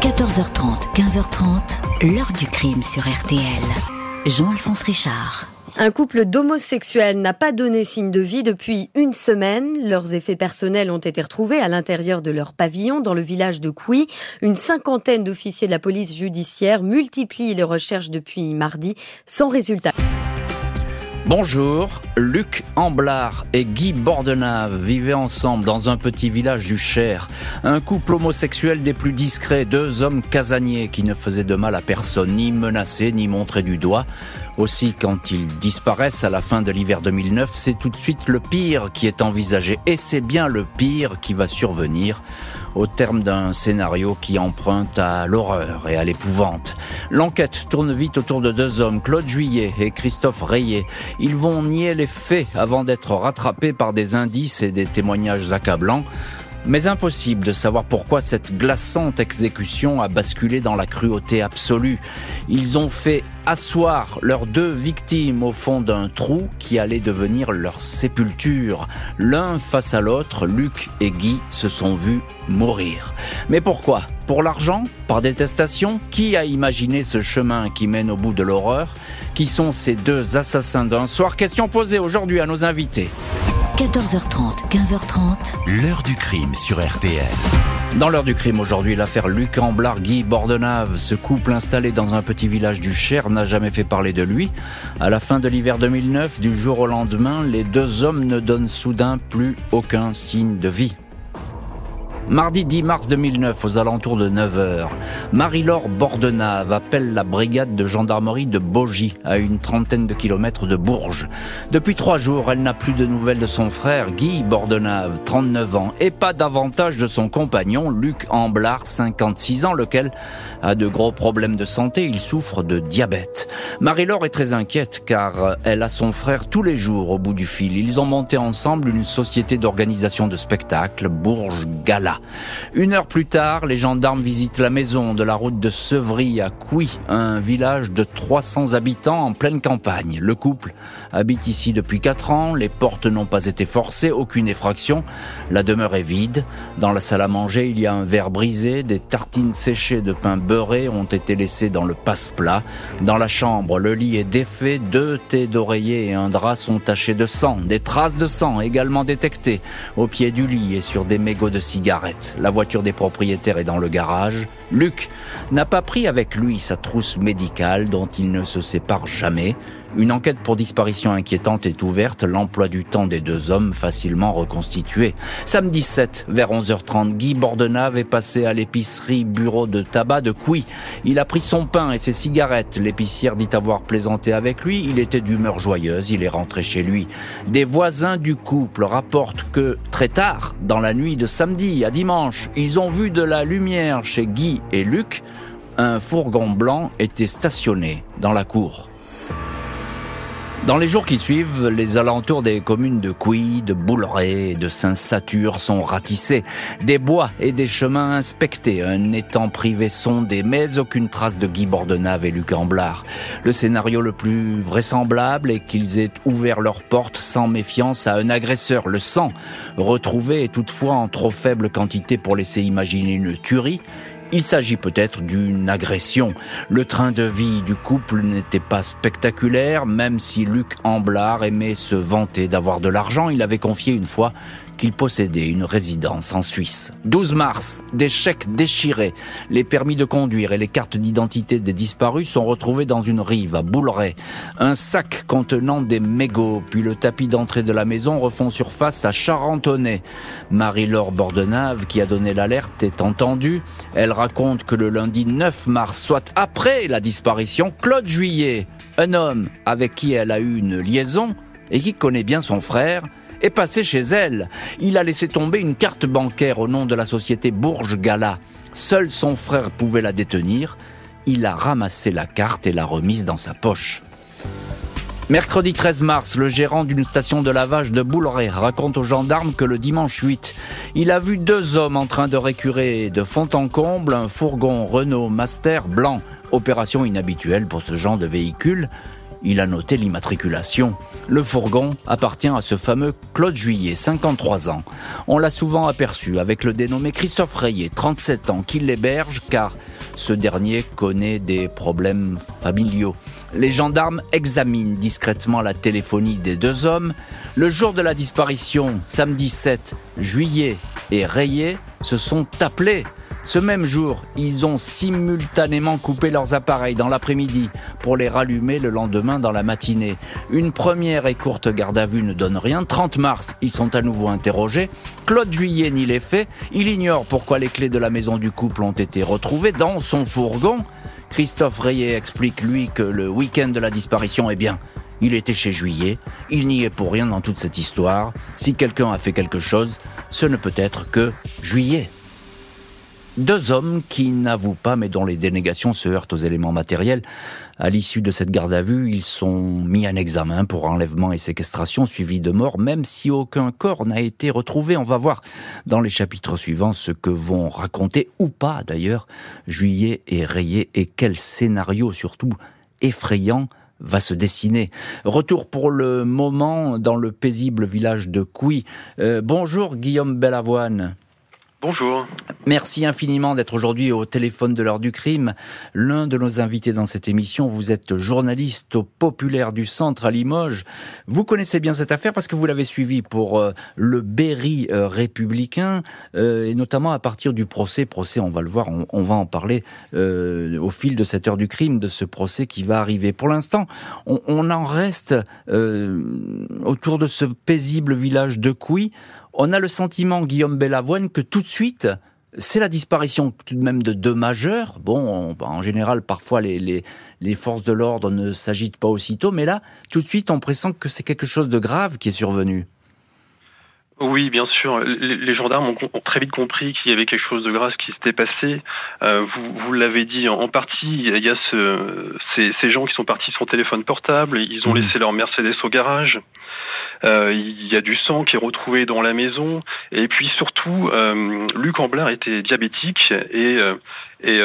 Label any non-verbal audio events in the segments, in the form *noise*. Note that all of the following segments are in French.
14h30, 15h30, l'heure du crime sur RTL. Jean-Alphonse Richard. Un couple d'homosexuels n'a pas donné signe de vie depuis une semaine. Leurs effets personnels ont été retrouvés à l'intérieur de leur pavillon dans le village de Couy. Une cinquantaine d'officiers de la police judiciaire multiplient les recherches depuis mardi sans résultat. Bonjour, Luc Amblard et Guy Bordenave vivaient ensemble dans un petit village du Cher. Un couple homosexuel des plus discrets, deux hommes casaniers qui ne faisaient de mal à personne, ni menacés, ni montrés du doigt. Aussi, quand ils disparaissent à la fin de l'hiver 2009, c'est tout de suite le pire qui est envisagé. Et c'est bien le pire qui va survenir au terme d'un scénario qui emprunte à l'horreur et à l'épouvante. L'enquête tourne vite autour de deux hommes, Claude Juillet et Christophe Rayet. Ils vont nier les faits avant d'être rattrapés par des indices et des témoignages accablants. Mais impossible de savoir pourquoi cette glaçante exécution a basculé dans la cruauté absolue. Ils ont fait asseoir leurs deux victimes au fond d'un trou qui allait devenir leur sépulture. L'un face à l'autre, Luc et Guy se sont vus mourir. Mais pourquoi? Pour l'argent? Par détestation? Qui a imaginé ce chemin qui mène au bout de l'horreur? Qui sont ces deux assassins d'un soir? Question posée aujourd'hui à nos invités. 14h30, 15h30. L'heure du crime sur RTL. Dans l'heure du crime aujourd'hui, l'affaire Luc Amblard, Guy Bordenave, ce couple installé dans un petit village du Cher n'a jamais fait parler de lui. À la fin de l'hiver 2009, du jour au lendemain, les deux hommes ne donnent soudain plus aucun signe de vie. Mardi 10 mars 2009, aux alentours de 9h, Marie-Laure Bordenave appelle la brigade de gendarmerie de Bogie, à une trentaine de kilomètres de Bourges. Depuis trois jours, elle n'a plus de nouvelles de son frère, Guy Bordenave, 39 ans, et pas davantage de son compagnon, Luc Amblard, 56 ans, lequel a de gros problèmes de santé, il souffre de diabète. Marie-Laure est très inquiète, car elle a son frère tous les jours au bout du fil. Ils ont monté ensemble une société d'organisation de spectacles, Bourges Gala. Une heure plus tard, les gendarmes visitent la maison de la route de Sevry à Couy, un village de 300 habitants en pleine campagne. Le couple habite ici depuis 4 ans, les portes n'ont pas été forcées, aucune effraction. La demeure est vide. Dans la salle à manger, il y a un verre brisé, des tartines séchées de pain beurré ont été laissées dans le passe-plat. Dans la chambre, le lit est défait, deux thés d'oreiller et un drap sont tachés de sang, des traces de sang également détectées au pied du lit et sur des mégots de La voiture des propriétaires est dans le garage. Luc n'a pas pris avec lui sa trousse médicale dont il ne se sépare jamais. Une enquête pour disparition inquiétante est ouverte, l'emploi du temps des deux hommes facilement reconstitué. Samedi 7, vers 11h30, Guy Bordenave est passé à l'épicerie bureau de tabac de Couy. Il a pris son pain et ses cigarettes. L'épicière dit avoir plaisanté avec lui. Il était d'humeur joyeuse. Il est rentré chez lui. Des voisins du couple rapportent que très tard, dans la nuit de samedi à dimanche, ils ont vu de la lumière chez Guy et Luc. Un fourgon blanc était stationné dans la cour. Dans les jours qui suivent, les alentours des communes de Couy, de Bouleret et de Saint-Satur sont ratissés. Des bois et des chemins inspectés, un étang privé sondé, mais aucune trace de Guy Bordenave et Luc Amblard. Le scénario le plus vraisemblable est qu'ils aient ouvert leurs portes sans méfiance à un agresseur. Le sang retrouvé est toutefois en trop faible quantité pour laisser imaginer une tuerie. Il s'agit peut-être d'une agression. Le train de vie du couple n'était pas spectaculaire, même si Luc Amblard aimait se vanter d'avoir de l'argent. Il avait confié une fois qu'il possédait une résidence en Suisse. 12 mars, des chèques déchirés, les permis de conduire et les cartes d'identité des disparus sont retrouvés dans une rive à Bouleret. Un sac contenant des mégots, puis le tapis d'entrée de la maison refont surface à Charentonnet. Marie-Laure Bordenave, qui a donné l'alerte, est entendue. Elle raconte que le lundi 9 mars, soit après la disparition, Claude Juillet, un homme avec qui elle a eu une liaison et qui connaît bien son frère, est passé chez elle. Il a laissé tomber une carte bancaire au nom de la société Bourges Gala. Seul son frère pouvait la détenir. Il a ramassé la carte et l'a remise dans sa poche. Mercredi 13 mars, le gérant d'une station de lavage de Bouleret raconte aux gendarmes que le dimanche 8, il a vu deux hommes en train de récurer de fond en comble un fourgon Renault Master blanc. Opération inhabituelle pour ce genre de véhicule. Il a noté l'immatriculation. Le fourgon appartient à ce fameux Claude Juillet, 53 ans. On l'a souvent aperçu avec le dénommé Christophe Rayet, 37 ans, qui l'héberge car ce dernier connaît des problèmes familiaux. Les gendarmes examinent discrètement la téléphonie des deux hommes. Le jour de la disparition, samedi 7 juillet, et Rayet se sont appelés ce même jour, ils ont simultanément coupé leurs appareils dans l'après-midi pour les rallumer le lendemain dans la matinée. Une première et courte garde à vue ne donne rien. 30 mars, ils sont à nouveau interrogés. Claude Juillet nie les faits. Il ignore pourquoi les clés de la maison du couple ont été retrouvées dans son fourgon. Christophe Rayet explique, lui, que le week-end de la disparition, eh bien, il était chez Juillet, il n'y est pour rien dans toute cette histoire. Si quelqu'un a fait quelque chose, ce ne peut être que Juillet. Deux hommes qui n'avouent pas mais dont les dénégations se heurtent aux éléments matériels. À l'issue de cette garde à vue, ils sont mis en examen pour enlèvement et séquestration suivi de mort, même si aucun corps n'a été retrouvé. On va voir dans les chapitres suivants ce que vont raconter, ou pas d'ailleurs, Juillet et Rayé, et quel scénario surtout effrayant va se dessiner. Retour pour le moment dans le paisible village de Couy. Euh, bonjour Guillaume Bellavoine. Bonjour. Merci infiniment d'être aujourd'hui au téléphone de l'heure du crime. L'un de nos invités dans cette émission, vous êtes journaliste au Populaire du Centre à Limoges. Vous connaissez bien cette affaire parce que vous l'avez suivi pour euh, le Berry euh, républicain euh, et notamment à partir du procès. Procès, on va le voir, on, va en parler au fil de cette heure du crime, de ce procès qui va arriver. Pour l'instant, on, on, en reste autour de ce paisible village de Couy on a le sentiment, Guillaume Bellavoine, que tout de suite, c'est la disparition tout de même de deux majeurs. Bon, en général, parfois, les, les, forces de l'ordre ne s'agitent pas aussitôt, mais là, tout de suite, on pressent que c'est quelque chose de grave qui est survenu. Oui, bien sûr. Les, gendarmes ont, très vite compris qu'il y avait quelque chose de grave qui s'était passé. Euh, vous, vous l'avez dit en, partie. Il y a ce, ces, ces, gens qui sont partis sur téléphone portable. Ils ont mmh. laissé leur Mercedes au garage. Euh, il y a du sang qui est retrouvé dans la maison. Et puis surtout, euh, Luc Amblard était diabétique et, euh, et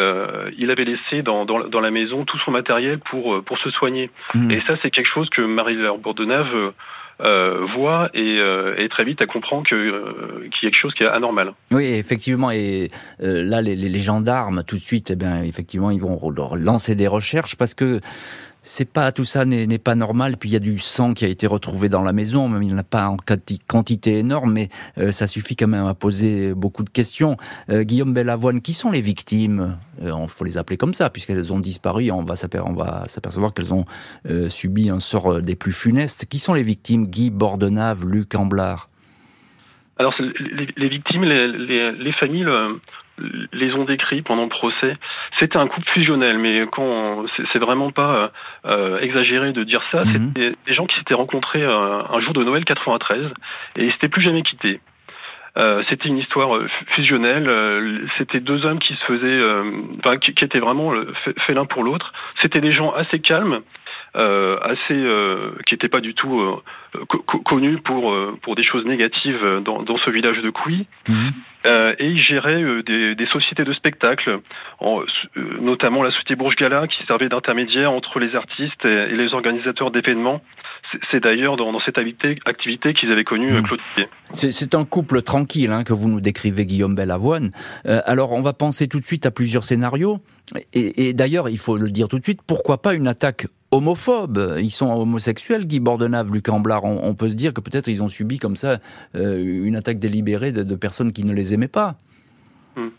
il avait laissé dans, dans, la maison tout son matériel pour, pour se soigner. Mmh. Et ça, c'est quelque chose que Marie-Laure Bourdenave euh, voit et, et, très vite elle comprend que qu'il y a quelque chose qui est anormal. Oui, effectivement. Et là, les, les, gendarmes, tout de suite, eh bien, effectivement, ils vont lancer des recherches parce que c'est pas tout ça n'est pas normal. Puis il y a du sang qui a été retrouvé dans la maison, même il n'y en a pas en quantité énorme, mais euh, ça suffit quand même à poser beaucoup de questions. Euh, Guillaume Bellavoine, qui sont les victimes? Il euh, faut les appeler comme ça, puisqu'elles ont disparu. On va s'apercevoir qu'elles ont subi un sort des plus funestes. Qui sont les victimes? Guy Bordenave, Luc Amblard alors les, victimes, les, familles les ont décrits pendant le procès. C'était un couple fusionnel, mais quand c'est vraiment pas euh, exagéré de dire ça. Mhm. C'était des gens qui s'étaient rencontrés euh, un jour de Noël 93 et ils s'étaient plus jamais quittés. Euh, c'était une histoire euh, fusionnelle. c'était deux hommes qui se faisaient, enfin, qui, qui, étaient vraiment faits l'un pour l'autre. C'était des gens assez calmes, euh, assez euh, qui n'était pas du tout euh, connu pour pour des choses négatives dans, dans ce village de Couy. Mhm. et il gérait des, des, sociétés de spectacle, en, notamment la société Bourges Gala, qui servait d'intermédiaire entre les artistes et, les organisateurs d'événements. C'est d'ailleurs dans, dans, cette activité, qu'ils avaient connu mmh. Claude C'est un couple tranquille hein, que vous nous décrivez, Guillaume Bellavoine. alors, on va penser tout de suite à plusieurs scénarios. Et, et d'ailleurs, il faut le dire tout de suite, pourquoi pas une attaque homophobes. Ils sont homosexuels, Guy Bordenave, Luc Amblard. On, peut se dire que peut-être ils ont subi comme ça euh, une attaque délibérée de, personnes qui ne les aimaient pas. Hmm.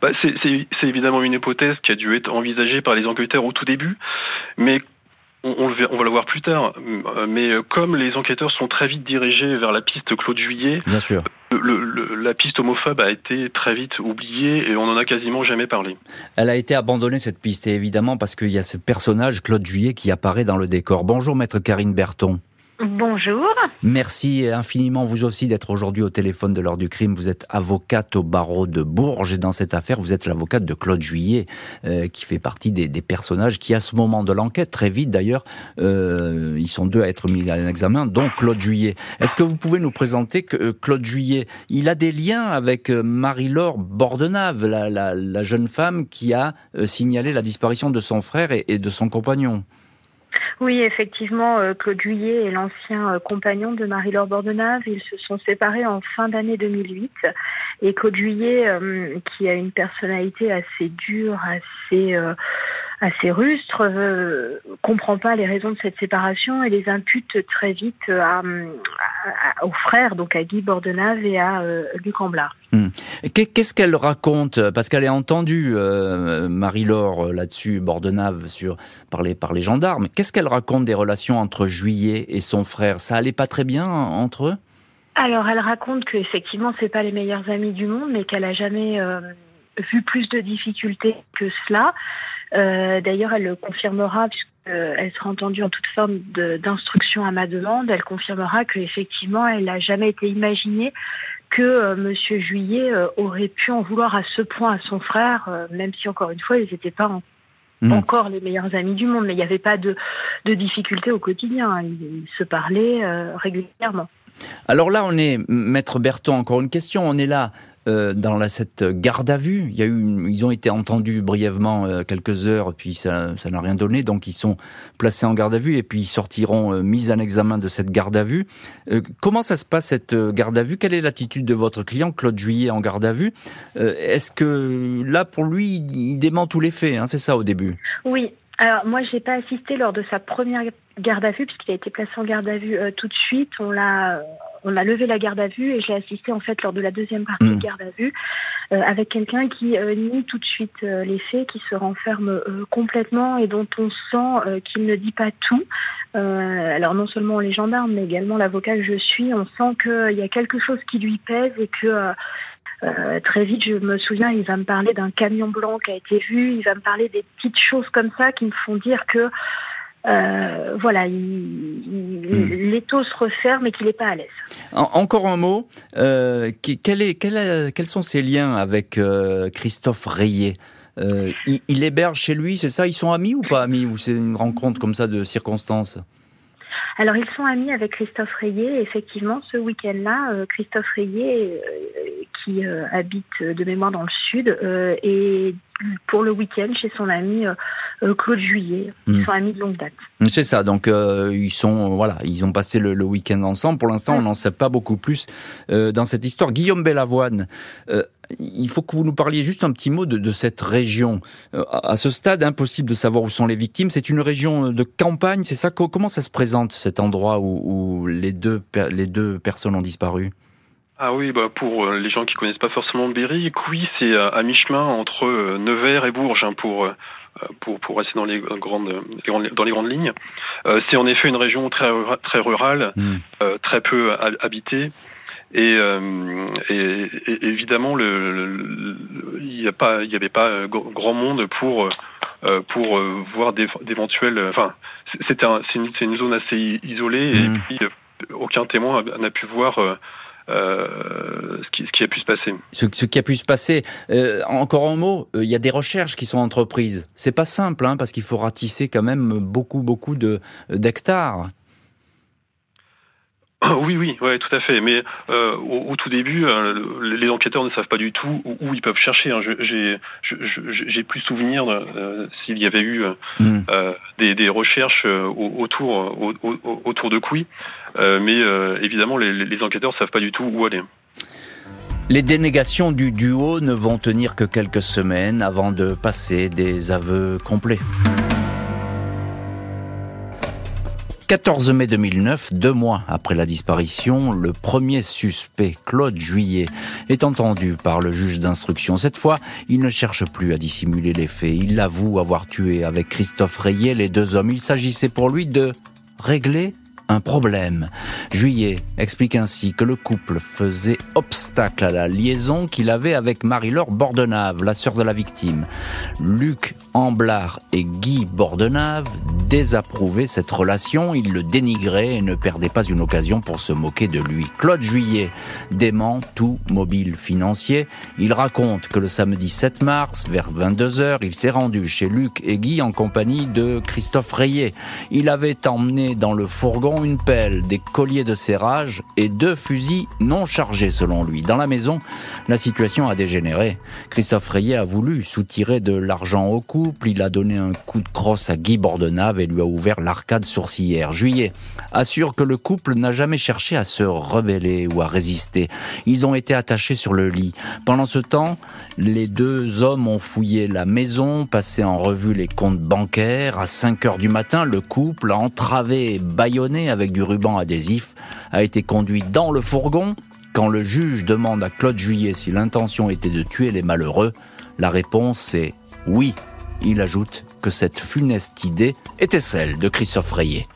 Bah, c'est évidemment une hypothèse qui a dû être envisagée par les enquêteurs au tout début, mais on, va le voir plus tard, mais comme les enquêteurs sont très vite dirigés vers la piste Claude Juillet, Bien sûr. la piste homophobe a été très vite oubliée et on n'en a quasiment jamais parlé. Elle a été abandonnée cette piste, évidemment parce qu'il y a ce personnage Claude Juillet qui apparaît dans le décor. Bonjour maître Karine Berton. Bonjour. Merci infiniment vous aussi d'être aujourd'hui au téléphone de l'heure du crime. Vous êtes avocate au barreau de Bourges et dans cette affaire, vous êtes l'avocate de Claude Juillet, euh, qui fait partie des, personnages qui, à ce moment de l'enquête, très vite d'ailleurs, euh, ils sont deux à être mis en examen, dont Claude Juillet. Est-ce que vous pouvez nous présenter que euh, Claude Juillet, il a des liens avec Marie-Laure Bordenave, la, jeune femme qui a signalé la disparition de son frère et de son compagnon? Oui, effectivement, euh, Claude Juillet est l'ancien euh, compagnon de Marie-Laure Bordenave. Ils se sont séparés en fin d'année 2008. Et Claude Juillet, euh, qui a une personnalité assez dure, assez assez rustre, euh, comprend pas les raisons de cette séparation et les impute très vite à, aux frères, donc à Guy Bordenave et à euh, Luc Amblard. Hmm. Qu'est-ce qu'elle raconte? Parce qu'elle est entendue, euh, Marie-Laure, là-dessus, Bordenave, sur, par, les, par les gendarmes. Qu'est-ce qu'elle raconte des relations entre Juillet et son frère? Ça allait pas très bien entre eux? Alors, elle raconte que effectivement, c'est pas les meilleurs amis du monde, mais qu'elle a jamais euh, vu plus de difficultés que cela. Euh, d'ailleurs, elle le confirmera puisqu'elle sera entendue en toute forme d'instruction à ma demande. Elle confirmera qu'effectivement, elle n'a jamais été imaginée que euh, Monsieur Juillet euh, aurait pu en vouloir à ce point à son frère, même si encore une fois, ils n'étaient pas hmm. encore les meilleurs amis du monde, mais il n'y avait pas de, de difficultés au quotidien. Ils, se parlaient régulièrement. Alors là, on est, Maître Berton, encore une question. On est là euh, dans la, cette garde à vue. Il y a eu, ils ont été entendus brièvement euh, quelques heures, puis ça, n'a rien donné. Donc ils sont placés en garde à vue et puis ils sortiront euh, mis en examen de cette garde à vue. comment ça se passe cette garde à vue? Quelle est l'attitude de votre client, Claude Juillet, en garde à vue? Est-ce que là, pour lui, il, dément tous les faits hein, C'est ça au début? Oui. Alors moi, j'ai pas assisté lors de sa première garde à vue puisqu'il a été placé en garde à vue tout de suite. On l'a on a levé la garde à vue et je l'ai assisté en fait lors de la deuxième partie de hmm. garde à vue euh, avec quelqu'un qui euh, nie tout de suite euh, les faits, qui se renferme complètement et dont on sent qu'il ne dit pas tout. alors non seulement les gendarmes, mais également l'avocat que je suis, on sent qu'il y a quelque chose qui lui pèse et que très vite, je me souviens, il va me parler d'un camion blanc qui a été vu, il va me parler des petites choses comme ça qui me font dire que euh, voilà, il, hmm. l'étau se referme et qu'il n'est pas à l'aise. encore un mot, euh, quel est, quels sont ses liens avec euh, Christophe Rayet? Il, il, héberge chez lui, c'est ça? Ils sont amis ou pas amis? Ou c'est une rencontre comme ça de circonstances? Alors, ils sont amis avec Christophe Rayet. Effectivement, ce week-end-là, euh, Christophe Rayet, euh, qui euh, habite de mémoire dans le sud, est pour le week-end chez son ami Claude Juillet. Ils hmm. sont amis de longue date. C'est ça. Donc, ils sont, voilà, ils ont passé le, week-end ensemble. Pour l'instant, on n'en sait pas beaucoup plus dans cette histoire. Guillaume Bellavoine, il faut que vous nous parliez juste un petit mot de, cette région. Euh, à ce stade, impossible de savoir où sont les victimes. C'est une région de campagne, c'est ça? Comment ça se présente cet endroit où, les, deux, les deux personnes ont disparu? Ah oui, bah pour euh, les gens qui connaissent pas forcément Berry, Couy, c'est à, mi-chemin entre euh, Nevers et Bourges, hein, pour pour, pour rester dans les grandes, dans les grandes lignes. c'est en effet une région très très rurale, mmh. très peu habitée. Et, euh, et, évidemment, le, il n'y a pas, il y avait pas grand monde pour euh, pour voir d'éventuels. Enfin, c'était c'est une, une, zone assez isolée et mmh. puis aucun témoin n'a pu voir. Euh, ce, qui, ce, qui, a pu se passer. Ce, ce qui a pu se passer. Euh, encore un mot, il y a des recherches qui sont entreprises. C'est pas simple, hein, parce qu'il faut ratisser quand même beaucoup, beaucoup de d'hectares. *coughs* Oui, oui, ouais, tout à fait. Mais euh, au, tout début, euh, les enquêteurs ne savent pas du tout où, ils peuvent chercher. Hein. J'ai plus souvenir euh, s'il y avait eu hmm. des, des, recherches autour, autour de Couy. Mais évidemment, les, les enquêteurs ne savent pas du tout où aller. Les dénégations du duo ne vont tenir que quelques semaines avant de passer des aveux complets. 14 mai 2009, deux mois après la disparition, le premier suspect, Claude Juillet, est entendu par le juge d'instruction. Cette fois, il ne cherche plus à dissimuler les faits. Il avoue avoir tué avec Christophe Rayet les deux hommes. Il s'agissait pour lui de régler un problème. Juillet explique ainsi que le couple faisait obstacle à la liaison qu'il avait avec Marie-Laure Bordenave, la sœur de la victime. Luc Amblard et Guy Bordenave désapprouvaient cette relation, ils le dénigraient et ne perdaient pas une occasion pour se moquer de lui. Claude Juillet dément tout mobile financier. Il raconte que le samedi 7 mars, vers 22h, il s'est rendu chez Luc et Guy en compagnie de Christophe Rayet. Il avait emmené dans le fourgon une pelle, des colliers de serrage et deux fusils non chargés selon lui. Dans la maison, la situation a dégénéré. Christophe Rayet a voulu soutirer de l'argent au couple, il a donné un coup de crosse à Guy Bordenave et lui a ouvert l'arcade sourcilière. Juillet assure que le couple n'a jamais cherché à se rebeller ou à résister. Ils ont été attachés sur le lit. Pendant ce temps, les deux hommes ont fouillé la maison, passé en revue les comptes bancaires. À 5 heures du matin, le couple, entravé et bâillonné avec du ruban adhésif, a été conduit dans le fourgon. Quand le juge demande à Claude Juillet si l'intention était de tuer les malheureux, la réponse est oui. Il ajoute que cette funeste idée était celle de Christophe Rayet.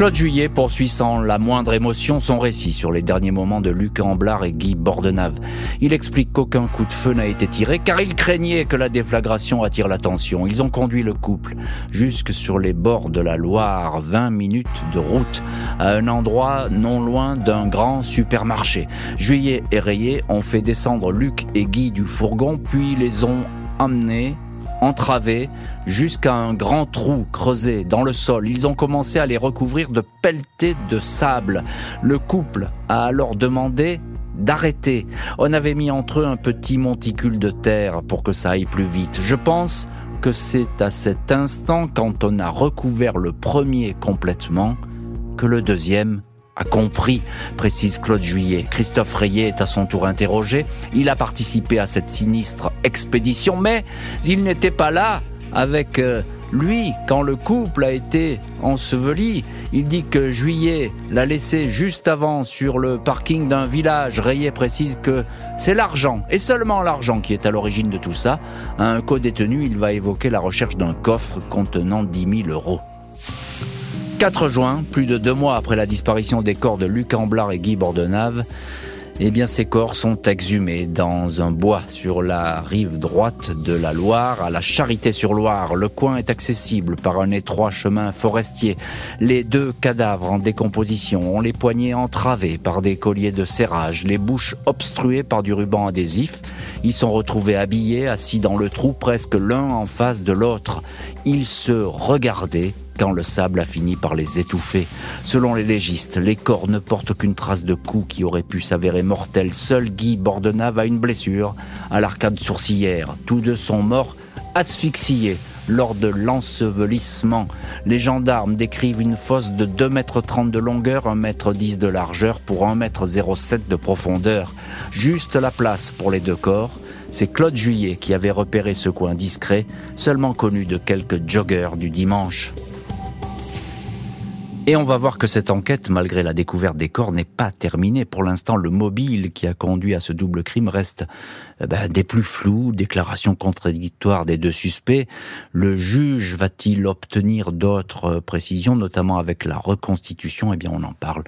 Claude Juillet poursuit sans la moindre émotion son récit sur les derniers moments de Luc Amblard et Guy Bordenave. Il explique qu'aucun coup de feu n'a été tiré car il craignait que la déflagration attire l'attention. Ils ont conduit le couple jusque sur les bords de la Loire, 20 minutes de route, à un endroit non loin d'un grand supermarché. Juillet et Rayet ont fait descendre Luc et Guy du fourgon puis les ont emmenés entravés jusqu'à un grand trou creusé dans le sol. Ils ont commencé à les recouvrir de pelletés de sable. Le couple a alors demandé d'arrêter. On avait mis entre eux un petit monticule de terre pour que ça aille plus vite. Je pense que c'est à cet instant, quand on a recouvert le premier complètement, que le deuxième a compris, précise Claude Juillet. Christophe Rayet est à son tour interrogé. Il a participé à cette sinistre expédition, mais il n'était pas là avec euh, lui quand le couple a été enseveli. Il dit que Juillet l'a laissé juste avant sur le parking d'un village. Rayet précise que c'est l'argent, et seulement l'argent, qui est à l'origine de tout ça. Un co-détenu, il va évoquer la recherche d'un coffre contenant 10 000 euros. 4 juin, plus de deux mois après la disparition des corps de Luc Amblard et Guy Bordenave, eh bien, ces corps sont exhumés dans un bois sur la rive droite de la Loire, à la Charité-sur-Loire. Le coin est accessible par un étroit chemin forestier. Les deux cadavres en décomposition ont les poignets entravés par des colliers de serrage, les bouches obstruées par du ruban adhésif. Ils sont retrouvés habillés, assis dans le trou, presque l'un en face de l'autre. Ils se regardaient quand le sable a fini par les étouffer. Selon les légistes, les corps ne portent aucune trace de coup qui aurait pu s'avérer mortel. Seul Guy Bordenave a une blessure à l'arcade sourcilière. Tous deux sont morts asphyxiés lors de l'ensevelissement. Les gendarmes décrivent une fosse de 2,30 m de longueur, 1,10 m de largeur pour 1,07 m de profondeur. Juste la place pour les deux corps. C'est Claude Juillet qui avait repéré ce coin discret, seulement connu de quelques joggeurs du dimanche. Et on va voir que cette enquête, malgré la découverte des corps, n'est pas terminée. Pour l'instant, le mobile qui a conduit à ce double crime reste euh, ben, des plus flous, déclarations contradictoires des deux suspects. Le juge va-t-il obtenir d'autres euh, précisions, notamment avec la reconstitution? Eh bien, on en parle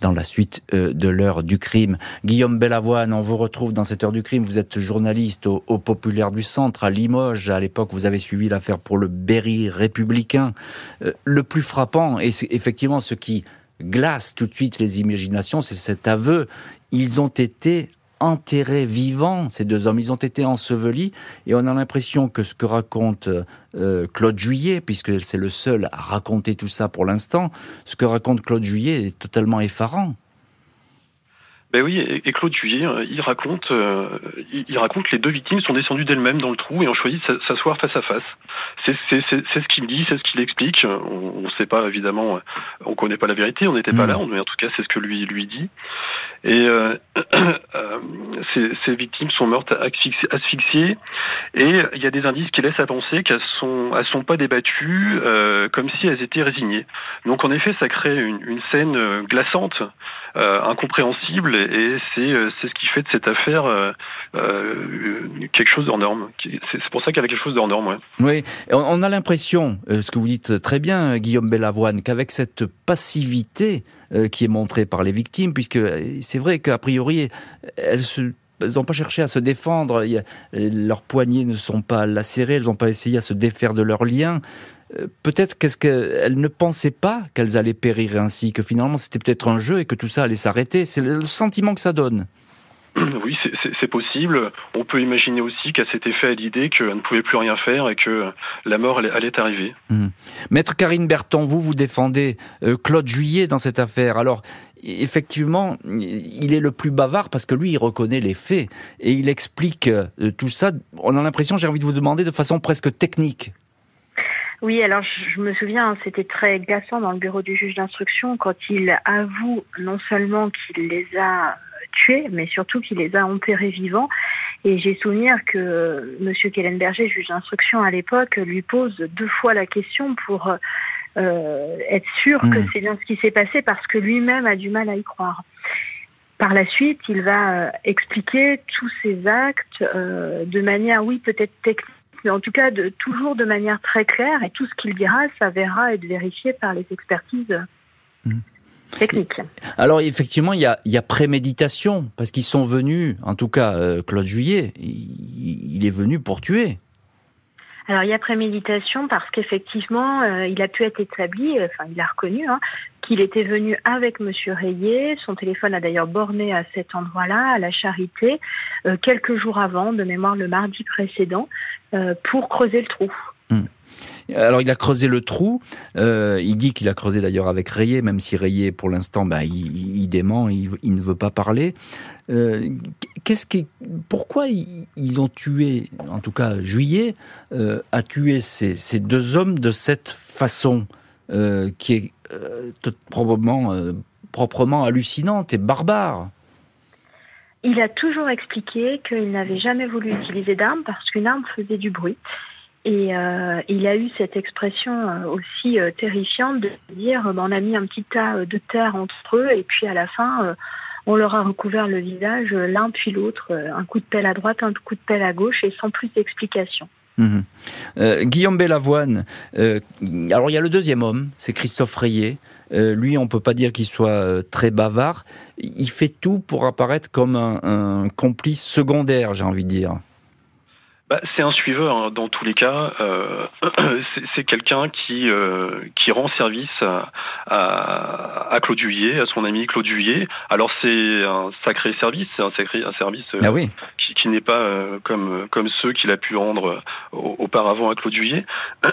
dans la suite euh, de l'heure du crime. Guillaume Bellavoine, on vous retrouve dans cette heure du crime. Vous êtes journaliste au, Populaire du Centre à Limoges. À l'époque, vous avez suivi l'affaire pour le Berry républicain. Le plus frappant, et c'est effectivement ce qui glace tout de suite les imaginations, c'est cet aveu. Ils ont été enterrés vivants, ces deux hommes. Ils ont été ensevelis et on a l'impression que ce que raconte euh, Claude Juillet, puisque c'est le seul à raconter tout ça pour l'instant, ce que raconte Claude Juillet est totalement effarant. Ben oui, et Claude Juillet, euh, il raconte, euh, il raconte que les deux victimes sont descendues d'elles-mêmes dans le trou et ont choisi de s'asseoir face à face. C'est ce qu'il dit, c'est ce qu'il explique. On ne sait pas évidemment, on connaît pas la vérité, on n'était pas mm. là, mais en tout cas c'est ce que lui lui dit. Et euh, *clears throat* euh, ces, ces, victimes sont mortes asphyxiées, et il y a des indices qui laissent à penser qu'elles sont, elles sont pas débattues euh, comme si elles étaient résignées. Donc en effet, ça crée une, une scène euh, glaçante, euh, incompréhensible, et c'est c'est ce qui fait de cette affaire quelque chose d'hors norme. C'est pour ça y avait quelque chose d'hors norme. Ouais. Oui, on a l'impression, ce que vous dites très bien, Guillaume Bellavoine, qu'avec cette passivité euh, qui est montré par les victimes, puisque euh, c'est vrai qu'a priori, elles n'ont pas cherché à se défendre, leurs poignets ne sont pas lacérés, elles n'ont pas essayé à se défaire de leurs liens. Euh, peut-être qu'est-ce qu'elles ne pensaient pas qu'elles allaient périr ainsi, que finalement c'était peut-être un jeu et que tout ça allait s'arrêter. C'est le sentiment que ça donne. *clears throat* Oui, c'est possible. On peut imaginer aussi qu'elle s'était fait à l'idée qu'elle ne pouvait plus rien faire et que la mort allait, arriver. Hmm. Maître Karine Berton, vous, vous défendez euh, Claude Juillet dans cette affaire. Alors, effectivement, il est le plus bavard parce que lui, il reconnaît les faits et il explique euh, tout ça. On a l'impression, j'ai envie de vous demander, de façon presque technique. Oui, alors je me souviens, hein, c'était très glaçant dans le bureau du juge d'instruction quand il avoue non seulement qu'il les a tués, mais surtout qu'il les a enterrés vivants. Et j'ai souvenir que M. Kellenberger, juge d'instruction à l'époque, lui pose deux fois la question pour euh, être sûr que hmm. c'est bien ce qui s'est passé parce que lui-même a du mal à y croire. Par la suite, il va euh, expliquer tous ses actes euh, de manière, oui, peut-être technique, mais en tout cas de, toujours de manière très claire. Et tout ce qu'il dira s'avérera être vérifié par les expertises. Hmm. techniques. Alors effectivement, il y a, préméditation, parce qu'ils sont venus, en tout cas Claude Juillet, il, est venu pour tuer. Alors il y a préméditation parce qu'effectivement, euh, il a pu être établi, euh, enfin il a reconnu hein, qu'il était venu avec Monsieur Rayet. Son téléphone a d'ailleurs borné à cet endroit-là, à la Charité, euh, quelques jours avant, de mémoire le mardi précédent, pour creuser le trou. Hmm. Alors il a creusé le trou. Euh, il dit qu'il a creusé d'ailleurs avec Rayet, même si Rayet pour l'instant bah, il, dément, il, ne veut pas parler. Euh, qu'est-ce pourquoi ils ont tué, en tout cas Juillet euh, a tué ces, deux hommes de cette façon qui est probablement proprement hallucinante et barbare? Il a toujours expliqué qu'il n'avait jamais voulu utiliser d'armes parce qu'une arme faisait du bruit et euh, il a eu cette expression euh, aussi euh, terrifiante de dire bah, on a mis un petit tas de terre entre eux et puis à la fin on leur a recouvert le visage l'un puis l'autre, un coup de pelle à droite, un coup de pelle à gauche et sans plus d'explication. Mhm. Guillaume Bellavoine, alors il y a le deuxième homme, c'est Christophe Rayet. lui, on peut pas dire qu'il soit très bavard. Il fait tout pour apparaître comme un complice secondaire, j'ai envie de dire. Bah, c'est un suiveur hein, dans tous les cas. Euh, *clears throat* c'est quelqu'un qui euh, qui rend service à, à, Claude Huillet, à son ami Claude Huillet. Alors c'est un sacré service, c'est un sacré un service euh, ah oui. qui, qui n'est pas comme comme ceux qu'il a pu rendre auparavant à Claude Huillet. *clears throat*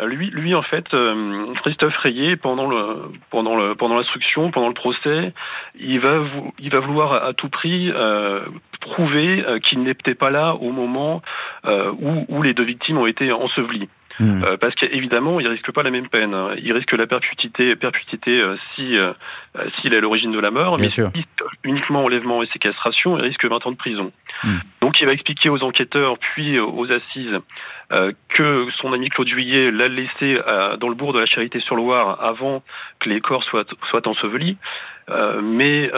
Euh, lui, lui en fait, euh, Christophe Rayet, pendant le, pendant pendant l'instruction, pendant le procès, il va, il va vouloir à tout prix euh, prouver qu'il n'était pas là au moment où, où les deux victimes ont été ensevelies. Hmm. parce qu'évidemment, il risque pas la même peine. Hein. Il risque la perpétuité, perpétuité si s'il est à l'origine de la mort, mais si uniquement enlèvement et séquestration, il risque 20 ans de prison. Hmm. Donc, il va expliquer aux enquêteurs puis aux assises euh, que son ami Claude Juillet l'a laissé euh, dans le bourg de la Charité-sur-Loire avant que les corps soient, soient ensevelis. Euh, mais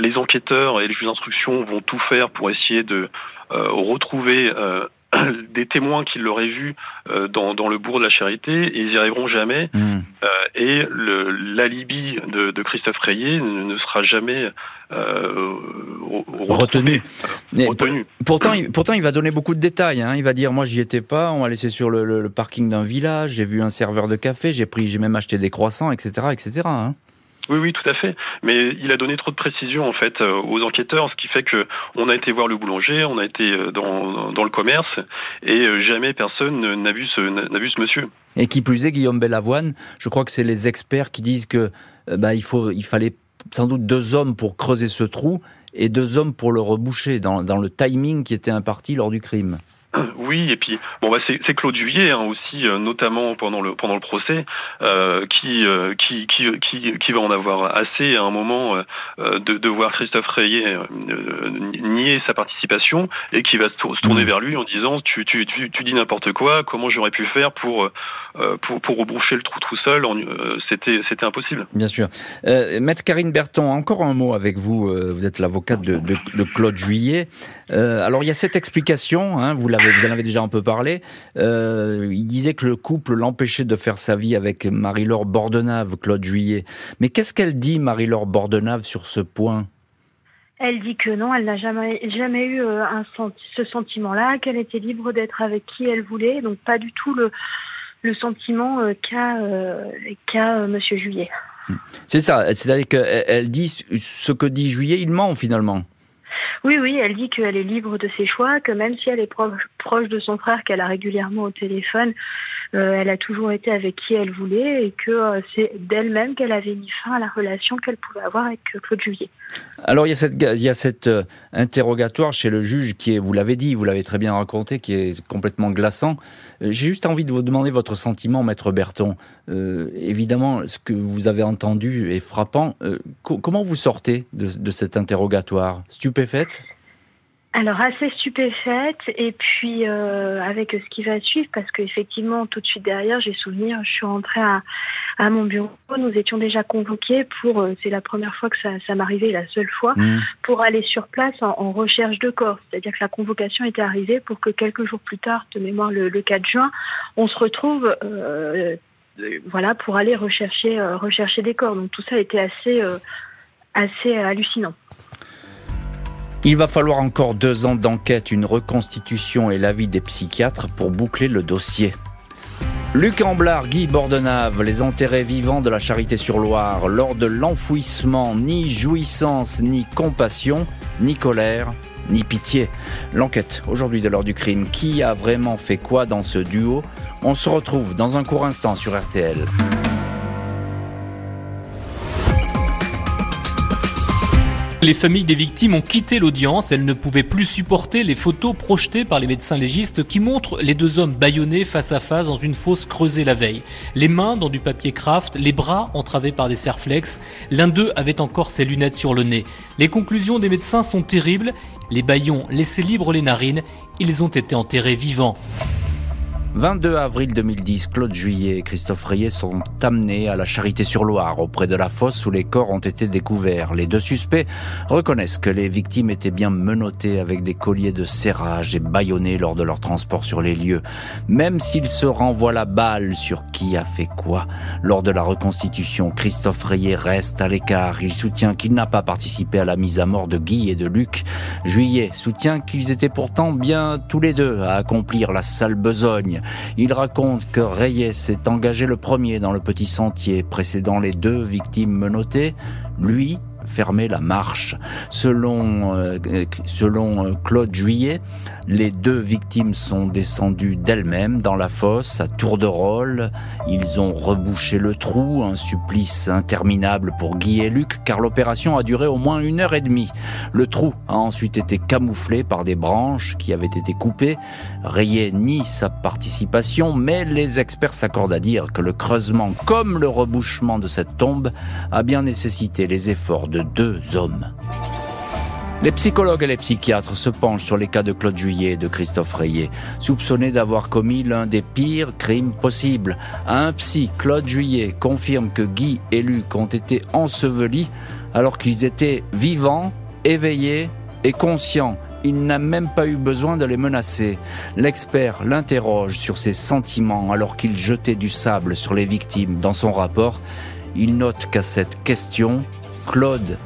les enquêteurs et les juges d'instruction vont tout faire pour essayer de retrouver *coughs* des témoins qui l'auraient vu euh, dans, dans, le bourg de la Charité et ils n'y arriveront jamais. Hmm. Euh, et l'alibi de, de, Christophe Rayet ne, sera jamais euh, retenu. retenu. Pourtant, il, pourtant, il va donner beaucoup de détails. Hein. Il va dire moi, j'y étais pas. On m'a laissé sur le, le, parking d'un village. J'ai vu un serveur de café. J'ai pris, j'ai même acheté des croissants, etc., etc. Hein. Oui, oui, tout à fait. Mais il a donné trop de précision en fait euh, aux enquêteurs, ce qui fait que on a été voir le boulanger, on a été euh, dans, dans le commerce, et euh, jamais personne n'a vu ce n'a vu ce monsieur. Et qui plus est, Guillaume Bellavoine, je crois que c'est les experts qui disent que bah, il faut, il fallait sans doute deux hommes pour creuser ce trou et deux hommes pour le reboucher dans, dans le timing qui était imparti lors du crime. *clears throat* Oui, et puis bon bah c'est Claude Juillet hein, aussi, euh, notamment pendant le pendant le procès, euh, qui, euh, qui, qui qui qui va en avoir assez à un moment de, de voir Christophe Rayet nier sa participation et qui va se tourner mmh. vers lui en disant tu tu tu, tu dis n'importe quoi, comment j'aurais pu faire pour pour pour reboucher le trou tout seul, c'était c'était impossible. Bien sûr. Maître Karine Berton, encore un mot avec vous. Vous êtes l'avocate de, de, de, Claude Juillet. alors il y a cette explication, hein, vous l'avez vous en avez déjà un peu parlé. Euh, il disait que le couple l'empêchait de faire sa vie avec Marie-Laure Bordenave, Claude Juillet. Mais qu'est-ce qu'elle dit, Marie-Laure Bordenave, sur ce point? Elle dit que non, elle n'a jamais, jamais eu euh, un, ce sentiment-là, qu'elle était libre d'être avec qui elle voulait, donc pas du tout le, le sentiment euh, qu'a qu Monsieur Juillet. C'est ça, c'est-à-dire qu'elle dit ce que dit Juillet, il ment finalement. Oui, oui, elle dit qu'elle est libre de ses choix, que même si elle est proche de son frère qu'elle a régulièrement au téléphone, elle a toujours été avec qui elle voulait et que euh, c'est d'elle-même qu'elle avait mis fin à la relation qu'elle pouvait avoir avec euh, Claude Juillet. Alors il y a cette, il y a cet interrogatoire chez le juge qui est, vous l'avez dit, vous l'avez très bien raconté, qui est complètement glaçant. J'ai juste envie de vous demander votre sentiment, maître Berton. évidemment, ce que vous avez entendu est frappant. comment vous sortez de, de cet interrogatoire? Stupéfaite? Alors assez stupéfaite et puis euh, avec ce qui va suivre parce qu'effectivement tout de suite derrière j'ai souvenir je suis rentrée à, à mon bureau nous étions déjà convoqués pour euh, c'est la première fois que ça, ça m'arrivait la seule fois mmh. pour aller sur place en, recherche de corps c'est-à-dire que la convocation était arrivée pour que quelques jours plus tard de mémoire le, 4 juin on se retrouve euh, voilà pour aller rechercher rechercher des corps donc tout ça était assez assez hallucinant. Il va falloir encore deux ans d'enquête, une reconstitution et l'avis des psychiatres pour boucler le dossier. Luc Amblard, Guy Bordenave, les enterrés vivants de la Charité-sur-Loire, lors de l'enfouissement, ni jouissance, ni compassion, ni colère, ni pitié. L'enquête aujourd'hui de l'heure du crime, qui a vraiment fait quoi dans ce duo? On se retrouve dans un court instant sur RTL. Les familles des victimes ont quitté l'audience. Elles ne pouvaient plus supporter les photos projetées par les médecins légistes qui montrent les deux hommes bâillonnés face à face dans une fosse creusée la veille. Les mains dans du papier craft, les bras entravés par des serflex. L'un d'eux avait encore ses lunettes sur le nez. Les conclusions des médecins sont terribles. Les baillons laissaient libres les narines. Ils ont été enterrés vivants. 22 avril 2010, Claude Juillet et Christophe Rayet sont amenés à la Charité-sur-Loire, auprès de la fosse où les corps ont été découverts. Les deux suspects reconnaissent que les victimes étaient bien menottées avec des colliers de serrage et bâillonnées lors de leur transport sur les lieux. Même s'ils se renvoient la balle sur qui a fait quoi, lors de la reconstitution, Christophe Rayet reste à l'écart. Il soutient qu'il n'a pas participé à la mise à mort de Guy et de Luc. Juillet soutient qu'ils étaient pourtant bien tous les deux à accomplir la sale besogne. Il raconte que Reyes s'est engagé le premier dans le petit sentier précédant les deux victimes menottées. Lui, fermer la marche. Selon, euh, selon euh, Claude Juillet, les deux victimes sont descendues d'elles-mêmes dans la fosse à tour de rôle. Ils ont rebouché le trou, un supplice interminable pour Guy et Luc, car l'opération a duré au moins une heure et demie. Le trou a ensuite été camouflé par des branches qui avaient été coupées. Rayé nie sa participation, mais les experts s'accordent à dire que le creusement comme le rebouchement de cette tombe a bien nécessité les efforts de deux hommes. Les psychologues et les psychiatres se penchent sur les cas de Claude Juillet et de Christophe Rayet, soupçonnés d'avoir commis l'un des pires crimes possibles. Un psy, Claude Juillet, confirme que Guy et Luc ont été ensevelis alors qu'ils étaient vivants, éveillés et conscients. Il n'a même pas eu besoin de les menacer. L'expert l'interroge sur ses sentiments alors qu'il jetait du sable sur les victimes. Dans son rapport, il note qu'à cette question, Claude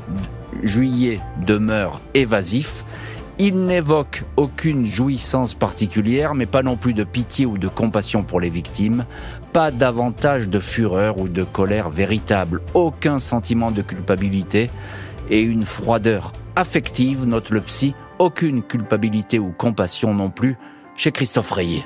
Juillet demeure évasif. Il n'évoque aucune jouissance particulière, mais pas non plus de pitié ou de compassion pour les victimes, pas davantage de fureur ou de colère véritable, aucun sentiment de culpabilité et une froideur affective, note le psy, aucune culpabilité ou compassion non plus chez Christophe Rayet.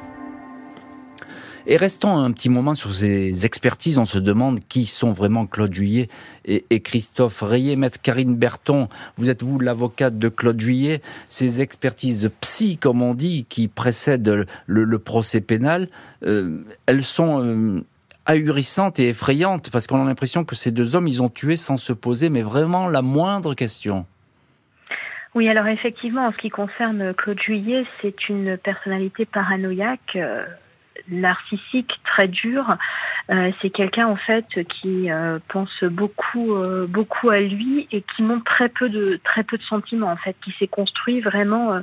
Et restons un petit moment sur ces expertises. On se demande qui sont vraiment Claude Juillet et, Christophe Rayet. Maître Karine Berton, vous êtes vous l'avocate de Claude Juillet. Ces expertises psy, comme on dit, qui précèdent le, procès pénal, euh, elles sont euh, ahurissantes et effrayantes parce qu'on a l'impression que ces deux hommes, ils ont tué sans se poser, mais vraiment la moindre question. Oui, alors effectivement, en ce qui concerne Claude Juillet, c'est une personnalité paranoïaque. Euh, narcissique, très dur. Euh, c'est quelqu'un en fait qui euh, pense beaucoup, euh, beaucoup à lui et qui montre très peu de très peu de sentiments en fait, qui s'est construit vraiment,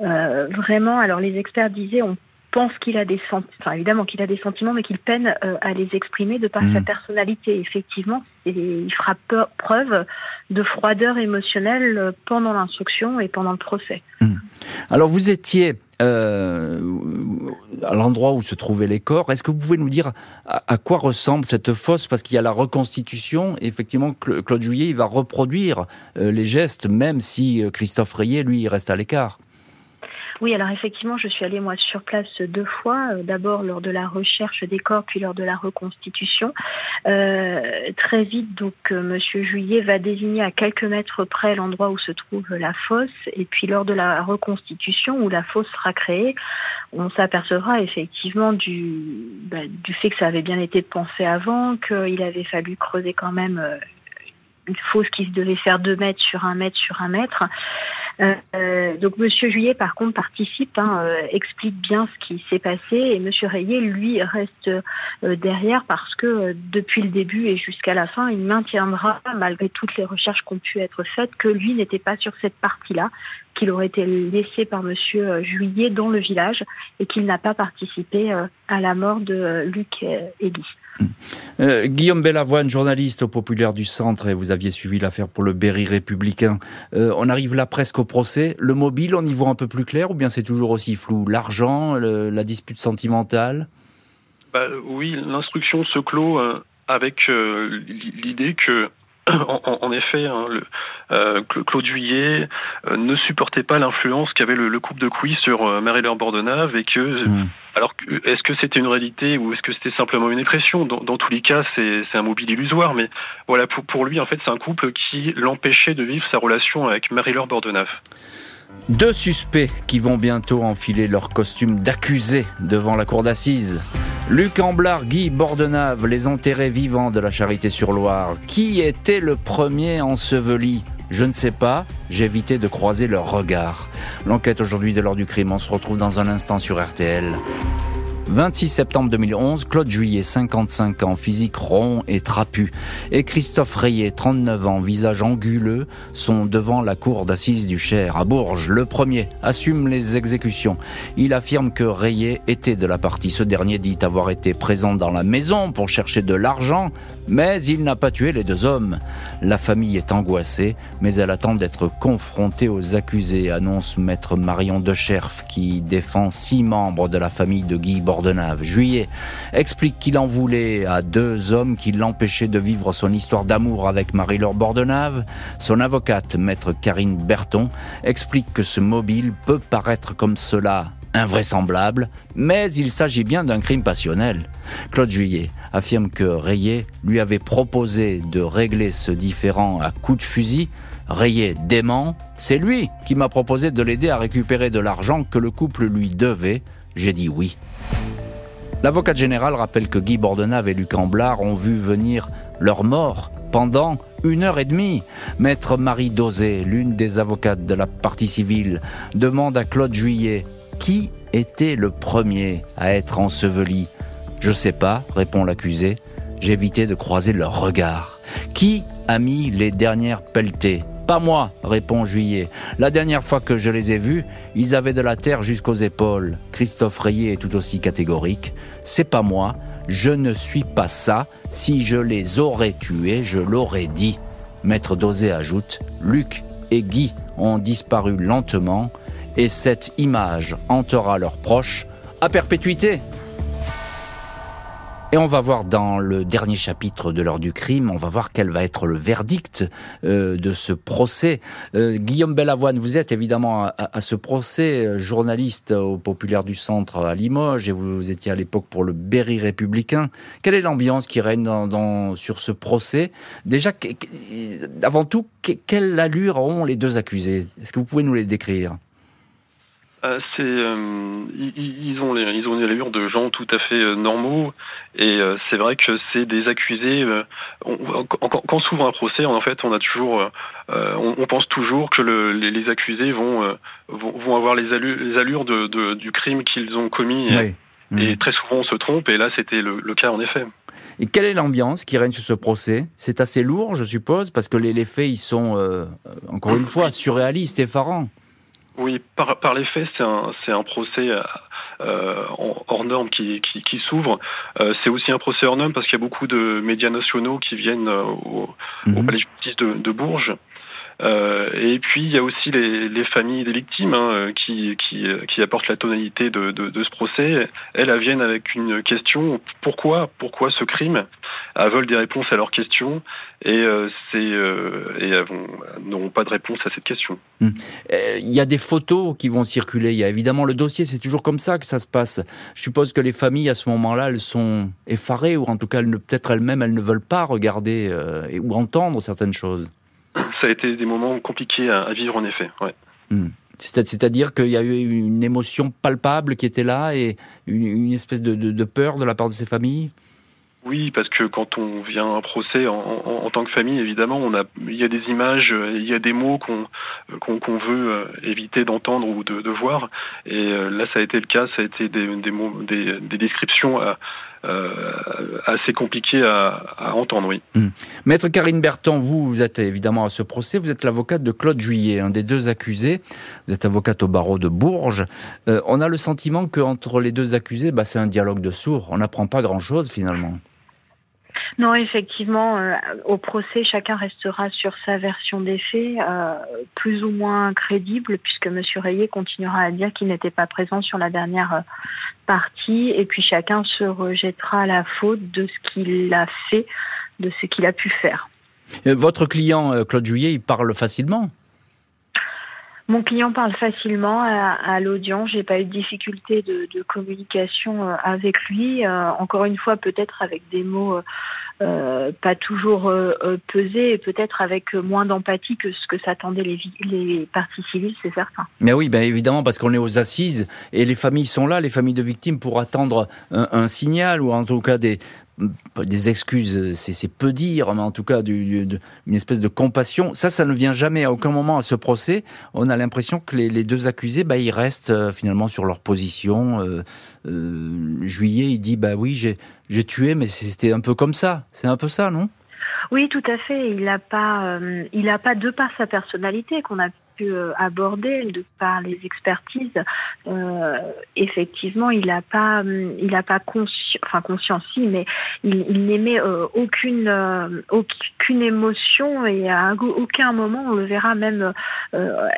vraiment. Alors les experts disaient on pense qu'il a des sentiments, enfin, évidemment qu'il a des sentiments, mais qu'il peine à les exprimer de par sa mmh. personnalité. Effectivement, il fera preuve de froideur émotionnelle pendant l'instruction et pendant le procès. Mmh. Alors vous étiez euh, à l'endroit où se trouvaient les corps. Est-ce que vous pouvez nous dire à, quoi ressemble cette fosse? Parce qu'il y a la reconstitution. Et effectivement, Claude Juillet, il va reproduire euh, les gestes, même si euh, Christophe Rayet, lui, il reste à l'écart. Oui, alors effectivement, je suis allée moi sur place deux fois, euh, d'abord lors de la recherche des corps, puis lors de la reconstitution. Euh, très vite, donc euh, Monsieur Juillet va désigner à quelques mètres près l'endroit où se trouve la fosse, et puis lors de la reconstitution où la fosse sera créée, on s'apercevra effectivement du, bah, du fait que ça avait bien été pensé avant, qu'il avait fallu creuser quand même une fosse qui devait faire deux mètres sur un mètre sur un mètre. Euh, donc Monsieur Juillet, par contre, participe, hein, euh, explique bien ce qui s'est passé, et Monsieur Rayet, lui, reste euh, derrière parce que depuis le début et jusqu'à la fin, il maintiendra, malgré toutes les recherches qui ont pu être faites, que lui n'était pas sur cette partie-là, qu'il aurait été laissé par Monsieur Juillet dans le village et qu'il n'a pas participé à la mort de Luc Guy. Euh, Guillaume Bellavoine, journaliste au Populaire du Centre, et vous aviez suivi l'affaire pour le Berry républicain. Euh, on arrive là presque au procès. Le mobile, on y voit un peu plus clair ou bien c'est toujours aussi flou? L'argent, la dispute sentimentale? Bah, Oui, l'instruction se clôt euh, avec l'idée que *clears throat* en, effet, hein, le, euh, Claude Juillet euh, ne supportait pas l'influence qu'avait le, couple de Couy sur euh, Marie-Laure Bordenave et que, mmh. Alors, est-ce que c'était une réalité ou est-ce que c'était simplement une impression? Dans, tous les cas, c'est un mobile illusoire, mais voilà, pour, lui, en fait, c'est un couple qui l'empêchait de vivre sa relation avec Marie-Laure Bordenave. Deux suspects qui vont bientôt enfiler leur costume d'accusés devant la cour d'assises. Luc Amblard, Guy Bordenave, les enterrés vivants de la Charité-sur-Loire. Qui était le premier enseveli? Je ne sais pas, j'ai évité de croiser leur regard. L'enquête aujourd'hui de l'heure du crime, on se retrouve dans un instant sur RTL. 26 septembre 2011, Claude Juillet, 55 ans, physique rond et trapu, et Christophe Rayet, 39 ans, visage anguleux, sont devant la cour d'assises du Cher, à Bourges. Le premier assume les exécutions. Il affirme que Rayet était de la partie. Ce dernier dit avoir été présent dans la maison pour chercher de l'argent, mais il n'a pas tué les deux hommes. La famille est angoissée, mais elle attend d'être confrontée aux accusés, annonce maître Marion de Cherf, qui défend six membres de la famille de Guy Bordenave. Juillet explique qu'il en voulait à deux hommes qui l'empêchaient de vivre son histoire d'amour avec Marie-Laure Bordenave. Son avocate, maître Karine Berton, explique que ce mobile peut paraître comme cela invraisemblable, mais il s'agit bien d'un crime passionnel. Claude Juillet affirme que Rayet lui avait proposé de régler ce différend à coups de fusil. Rayet dément, c'est lui qui m'a proposé de l'aider à récupérer de l'argent que le couple lui devait. J'ai dit oui. L'avocat général rappelle que Guy Bordenave et Luc Amblard ont vu venir leur mort pendant une heure et demie. Maître Marie Dosé, l'une des avocates de la partie civile, demande à Claude Juillet qui était le premier à être enseveli je sais pas, répond l'accusé. J'évitais de croiser leur regard. Qui a mis les dernières pelletées Pas moi, répond Juillet. La dernière fois que je les ai vus, ils avaient de la terre jusqu'aux épaules. Christophe Rayet est tout aussi catégorique. C'est pas moi, je ne suis pas ça. Si je les aurais tués, je l'aurais dit. Maître Dosé ajoute Luc et Guy ont disparu lentement et cette image hantera leurs proches à perpétuité. Et on va voir dans le dernier chapitre de l'heure du crime, on va voir quel va être le verdict euh, de ce procès. Euh, Guillaume Bellavoine, vous êtes évidemment à, ce procès, euh, journaliste au Populaire du Centre à Limoges, et vous, étiez à l'époque pour le Berry républicain. Quelle est l'ambiance qui règne sur ce procès? Déjà, avant tout, quelle allure ont les deux accusés? Est-ce que vous pouvez nous les décrire? Ils, ont une allure de gens tout à fait normaux et c'est vrai que c'est des accusés. quand, s'ouvre un procès, en fait, on a toujours, on, pense toujours que le, les, accusés vont, vont, avoir les allures, les allures de, du crime qu'ils ont commis. Et, mmh. très souvent, on se trompe, et là, c'était le, cas en effet. Et quelle est l'ambiance qui règne sur ce procès? C'est assez lourd, je suppose, parce que les, les faits, ils sont, encore une fois, surréalistes, effarants. Oui, par, par les faits, c'est un, procès euh, hors norme qui, qui, qui s'ouvre. Euh, c'est aussi un procès hors norme parce qu'il y a beaucoup de médias nationaux qui viennent euh, au, au mhm. palais de justice de, de Bourges. Euh, et puis il y a aussi les, les familles des victimes hein, qui, qui, qui, apportent la tonalité de, ce procès. Elles, viennent avec une question pourquoi pourquoi ce crime? Elles veulent des réponses à leurs questions et euh, euh, n'auront pas de réponse à cette question. Hmm. Il y a des photos qui vont circuler. Il y a évidemment le dossier. C'est toujours comme ça que ça se passe. Je suppose que les familles à ce moment-là, elles sont effarées ou en tout cas, peut-être elles-mêmes, elles ne veulent pas regarder ou entendre certaines choses ça a été des moments compliqués à, vivre en effet. Ouais. Hmm. C'est-à-dire qu'il y a eu une émotion palpable qui était là et une, espèce de, peur de la part de ces familles? Oui, parce que quand on vient à un procès en, tant que famille, évidemment, on a, il y a des images, il y a des mots qu'on qu'on veut euh, éviter d'entendre ou de, voir. Et euh, là, ça a été le cas. Ça a été des, des, mots, des, des descriptions à, euh, assez compliqué à, entendre, oui. Hmm. Maître Karine Berton, vous, vous êtes évidemment à ce procès, vous êtes l'avocate de Claude Juillet, un des deux accusés, vous êtes avocate au barreau de Bourges. Euh, on a le sentiment qu'entre les deux accusés, bah, c'est un dialogue de sourds, on n'apprend pas grand-chose finalement. Non, effectivement, euh, au procès, chacun restera sur sa version des faits, euh, plus ou moins crédible, puisque M. Rayet continuera à dire qu'il n'était pas présent sur la dernière euh, partie, et puis chacun se rejettera la faute de ce qu'il a fait, de ce qu'il a pu faire. Votre client, Claude Juillet, il parle facilement mon client parle facilement à, à l'audience. J'ai pas eu de difficulté de, de communication avec lui. encore une fois, peut-être avec des mots euh, pas toujours euh, euh, pesé et peut-être avec moins d'empathie que ce que s'attendaient les, les parties civiles, c'est certain. Mais oui, ben évidemment, parce qu'on est aux assises et les familles sont là, les familles de victimes, pour attendre un, signal ou en tout cas des, excuses, c'est peu dire, mais en tout cas une espèce de compassion. Ça, ça ne vient jamais à aucun moment à ce procès. On a l'impression que les, deux accusés, bah, ils restent finalement sur leur position. Juillet, il dit, bah oui, j'ai tué, mais c'était un peu comme ça. C'est un peu ça, non? Oui, tout à fait. Il n'a pas, il a pas de par sa personnalité qu'on a pu euh, aborder de par les expertises, euh, effectivement, il n'a pas, il pas conscience, enfin conscience si, mais il, n'émet euh, aucune, euh, aucune émotion et à aucun moment on le verra même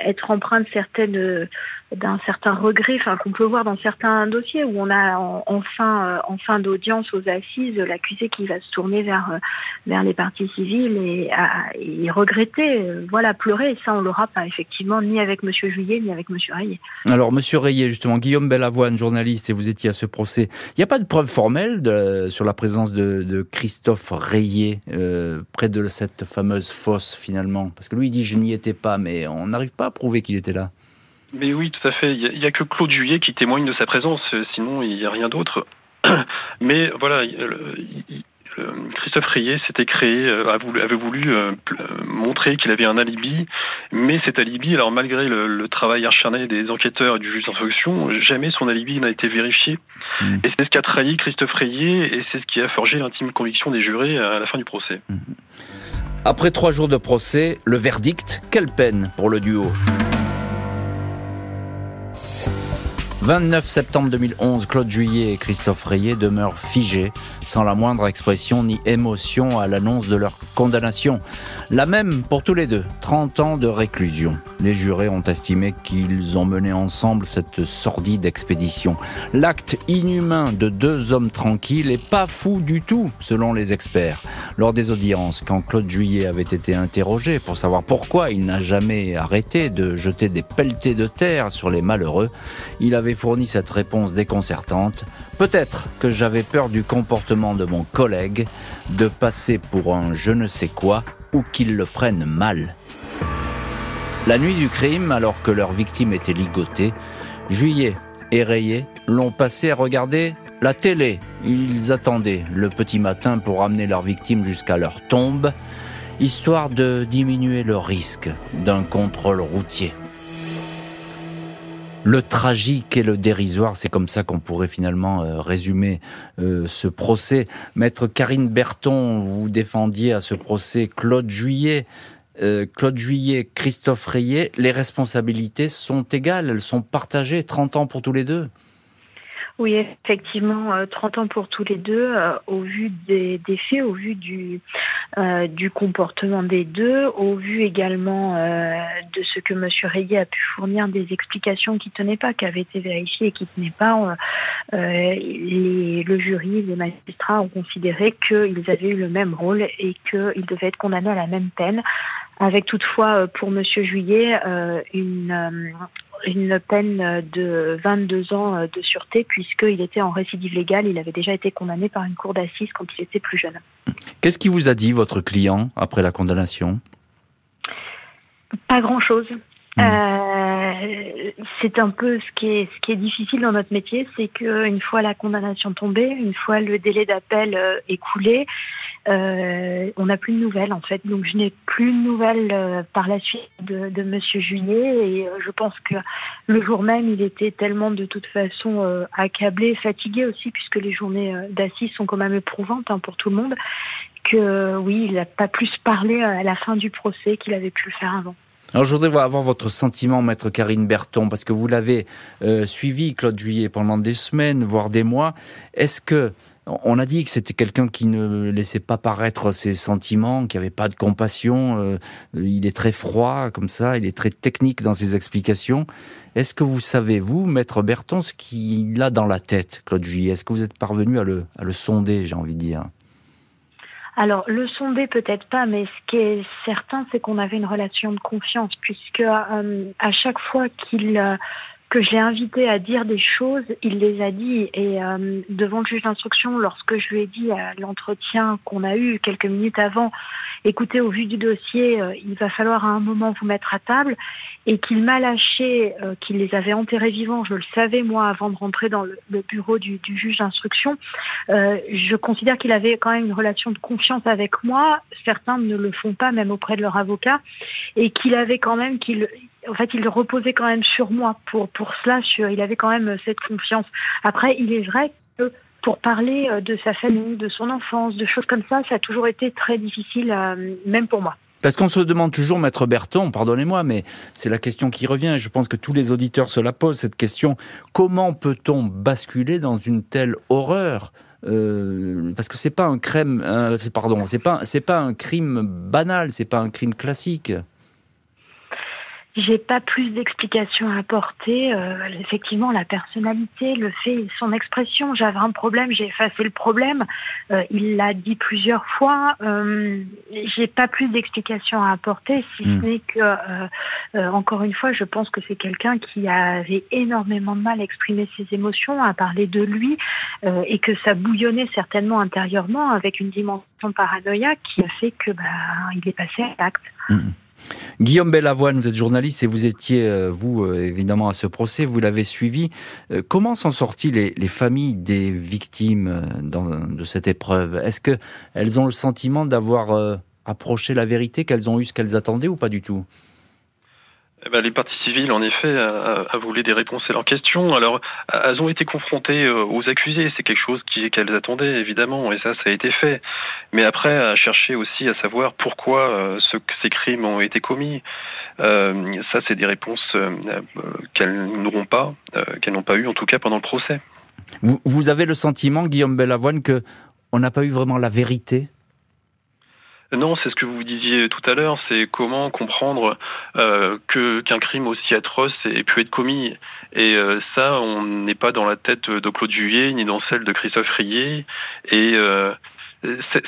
être empreint de certaines d'un certain regret, enfin qu'on peut voir dans certains dossiers où on a en, fin, en fin d'audience aux assises l'accusé qui va se tourner vers vers les parties civiles et, et regretter, voilà, pleurer. Et ça, on l'aura pas effectivement ni avec M. Juillet ni avec M. Rayet. Alors, M. Rayet, justement, Guillaume Bellavoine, journaliste, et vous étiez à ce procès. Il n'y a pas de preuve formelle de, sur la présence de, Christophe Rayet euh, près de cette fameuse fosse, finalement? Parce que lui, il dit je n'y étais pas, mais on n'arrive pas à prouver qu'il était là. Mais oui, tout à fait. Il n'y a, que Claude Juillet qui témoigne de sa présence, sinon il n'y a rien d'autre. *clears throat* Mais voilà, euh, Christophe Rayet s'était créé, euh, avait voulu euh, montrer qu'il avait un alibi, mais cet alibi, alors malgré le, travail acharné des enquêteurs et du juge d'instruction, jamais son alibi n'a été vérifié. Mmh. Et c'est ce qui a trahi Christophe Rayet et c'est ce qui a forgé l'intime conviction des jurés à la fin du procès. Mmh. Après trois jours de procès, le verdict, quelle peine pour le duo? 29 septembre 2011, Claude Juillet et Christophe Rayet demeurent figés, sans la moindre expression ni émotion à l'annonce de leur condamnation. La même pour tous les deux, 30 ans de réclusion. Les jurés ont estimé qu'ils ont mené ensemble cette sordide expédition. L'acte inhumain de deux hommes tranquilles est pas fou du tout, selon les experts. Lors des audiences, quand Claude Juillet avait été interrogé pour savoir pourquoi il n'a jamais arrêté de jeter des pelletés de terre sur les malheureux, il avait fourni cette réponse déconcertante. Peut-être que j'avais peur du comportement de mon collègue, de passer pour un je ne sais quoi, ou qu'il le prenne mal. La nuit du crime, alors que leur victime était ligotée, Juillet et Rayet l'ont passé à regarder la télé. Ils attendaient le petit matin pour amener leur victime jusqu'à leur tombe, histoire de diminuer le risque d'un contrôle routier. Le tragique et le dérisoire, c'est comme ça qu'on pourrait finalement euh, résumer euh, ce procès. Maître Karine Berton, vous défendiez à ce procès Claude Juillet. Euh, Claude Juillet, Christophe Rayet, les responsabilités sont égales, elles sont partagées, 30 ans pour tous les deux. Oui, effectivement, 30 ans pour tous les deux, au vu des, faits, au vu du, euh, du comportement des deux, au vu également euh, de ce que M. Rayet a pu fournir des explications qui tenaient pas, qui avaient été vérifiées et qui tenaient pas. Les, le jury, les magistrats ont considéré qu'ils avaient eu le même rôle et qu'ils devaient être condamnés à la même peine avec toutefois pour Monsieur Juillet une, une peine de 22 ans de sûreté puisqu'il était en récidive légale. Il avait déjà été condamné par une cour d'assises quand il était plus jeune. Qu'est-ce qui vous a dit votre client après la condamnation? Pas grand-chose. Hmm. Euh, c'est un peu ce qui est ce qui est difficile dans notre métier, c'est qu'une fois la condamnation tombée, une fois le délai d'appel euh, écoulé, euh, on n'a plus de nouvelles en fait. Donc je n'ai plus de nouvelles euh, par la suite de, de Monsieur Juillet et euh, je pense que le jour même il était tellement de toute façon accablé, fatigué aussi puisque les journées d'assises sont quand même éprouvantes hein, pour tout le monde que oui il n'a pas plus parlé à la fin du procès qu'il avait pu le faire avant. Alors je voudrais avoir votre sentiment, maître Karine Berton, parce que vous l'avez suivi, Claude Juillet, pendant des semaines, voire des mois. Est-ce que on a dit que c'était quelqu'un qui ne laissait pas paraître ses sentiments, qui avait pas de compassion. Euh, il est très froid comme ça, il est très technique dans ses explications. Est-ce que vous savez, vous, Maître Berton, ce qu'il a dans la tête, Claude Juillet? Est-ce que vous êtes parvenu à le, sonder, j'ai envie de dire? Alors, le sonder peut-être pas, mais ce qui est certain, c'est qu'on avait une relation de confiance, puisque euh, à chaque fois qu'il euh, que je l'ai invité à dire des choses, il les a dit. Et euh, devant le juge d'instruction, lorsque je lui ai dit à l'entretien qu'on a eu quelques minutes avant, écoutez, au vu du dossier, euh, il va falloir à un moment vous mettre à table, et qu'il m'a lâché, euh, qu'il les avait enterrés vivants, je le savais moi avant de rentrer dans le, bureau du, du juge d'instruction, je considère qu'il avait quand même une relation de confiance avec moi. Certains ne le font pas, même auprès de leur avocat, et qu'il avait quand même qu'il en fait, il reposait quand même sur moi pour pour cela. Sur, il avait quand même cette confiance. Après, il est vrai que pour parler euh, de sa famille, de son enfance, de choses comme ça, ça a toujours été très difficile, euh, même pour moi. Parce qu'on se demande toujours, Maître Berton, pardonnez-moi, mais c'est la question qui revient. Je pense que tous les auditeurs se la posent, cette question. Comment peut-on basculer dans une telle horreur euh, parce que c'est pas un crime, pardon, c'est pas, c'est pas un crime banal, c'est pas un crime classique. J'ai pas plus d'explications à apporter. Euh, effectivement, la personnalité, le fait, son expression. J'avais un problème, j'ai effacé le problème. Euh, il l'a dit plusieurs fois. Euh, j'ai pas plus d'explications à apporter, si ce hmm. n'est que, euh, euh, encore une fois, je pense que c'est quelqu'un qui avait énormément de mal à exprimer ses émotions, à parler de lui, et que ça bouillonnait certainement intérieurement avec une dimension paranoïaque qui a fait que, bah, il est passé à l'acte. Hmm. Guillaume Bellavoine, vous êtes journaliste et vous étiez, euh, vous, euh, évidemment, à ce procès, vous l'avez suivi. Euh, comment sont sorties les, familles des victimes de cette épreuve? Est-ce qu'elles ont le sentiment d'avoir approché la vérité, qu'elles ont eu ce qu'elles attendaient ou pas du tout? Eh ben, les parties civiles, en effet, a, voulu des réponses à leurs questions. Alors, elles ont été confrontées aux accusés. C'est quelque chose qu'elles attendaient, évidemment, et ça, ça a été fait. Mais après, à chercher aussi à savoir pourquoi euh, ce, ces crimes ont été commis. Euh, ça, c'est des réponses euh, qu'elles n'auront pas, qu'elles n'ont pas eu, en tout cas, pendant le procès. Vous, vous avez le sentiment, Guillaume Bellavoine, que on n'a pas eu vraiment la vérité? Non, c'est ce que vous disiez tout à l'heure, c'est comment comprendre euh, que qu'un crime aussi atroce ait pu être commis. Et euh, ça, on n'est pas dans la tête de Claude Juillet, ni dans celle de Christophe Rier. Et euh,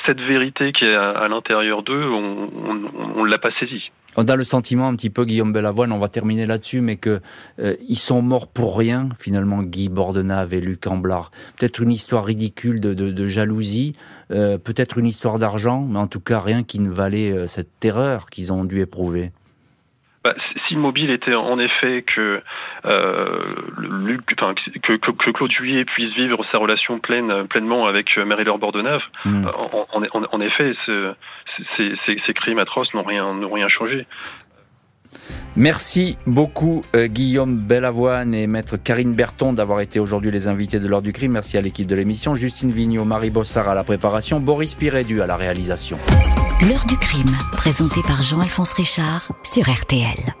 cette vérité qui est à, l'intérieur d'eux, on ne l'a pas saisie. On a le sentiment un petit peu, Guillaume Bellavoine, on va terminer là-dessus, mais que euh, ils sont morts pour rien, finalement, Guy Bordenave et Luc Amblard. Peut-être une histoire ridicule de, jalousie, euh, peut-être une histoire d'argent, mais en tout cas rien qui ne valait euh, cette terreur qu'ils ont dû éprouver. Bah, si le mobile était en effet que, euh, Luc, enfin, que, que, Claude Juillet puisse vivre sa relation pleine, pleinement avec Marie-Laure Bordenave, hmm. en, en, en, effet, ces, ces, crimes atroces n'ont rien, rien changé. Merci beaucoup euh, Guillaume Bellavoine et maître Karine Berton d'avoir été aujourd'hui les invités de l'heure du crime. Merci à l'équipe de l'émission, Justine Vignot, Marie Bossard à la préparation, Boris Pirédu à la réalisation. L'heure du crime, présenté par Jean-Alphonse Richard sur RTL.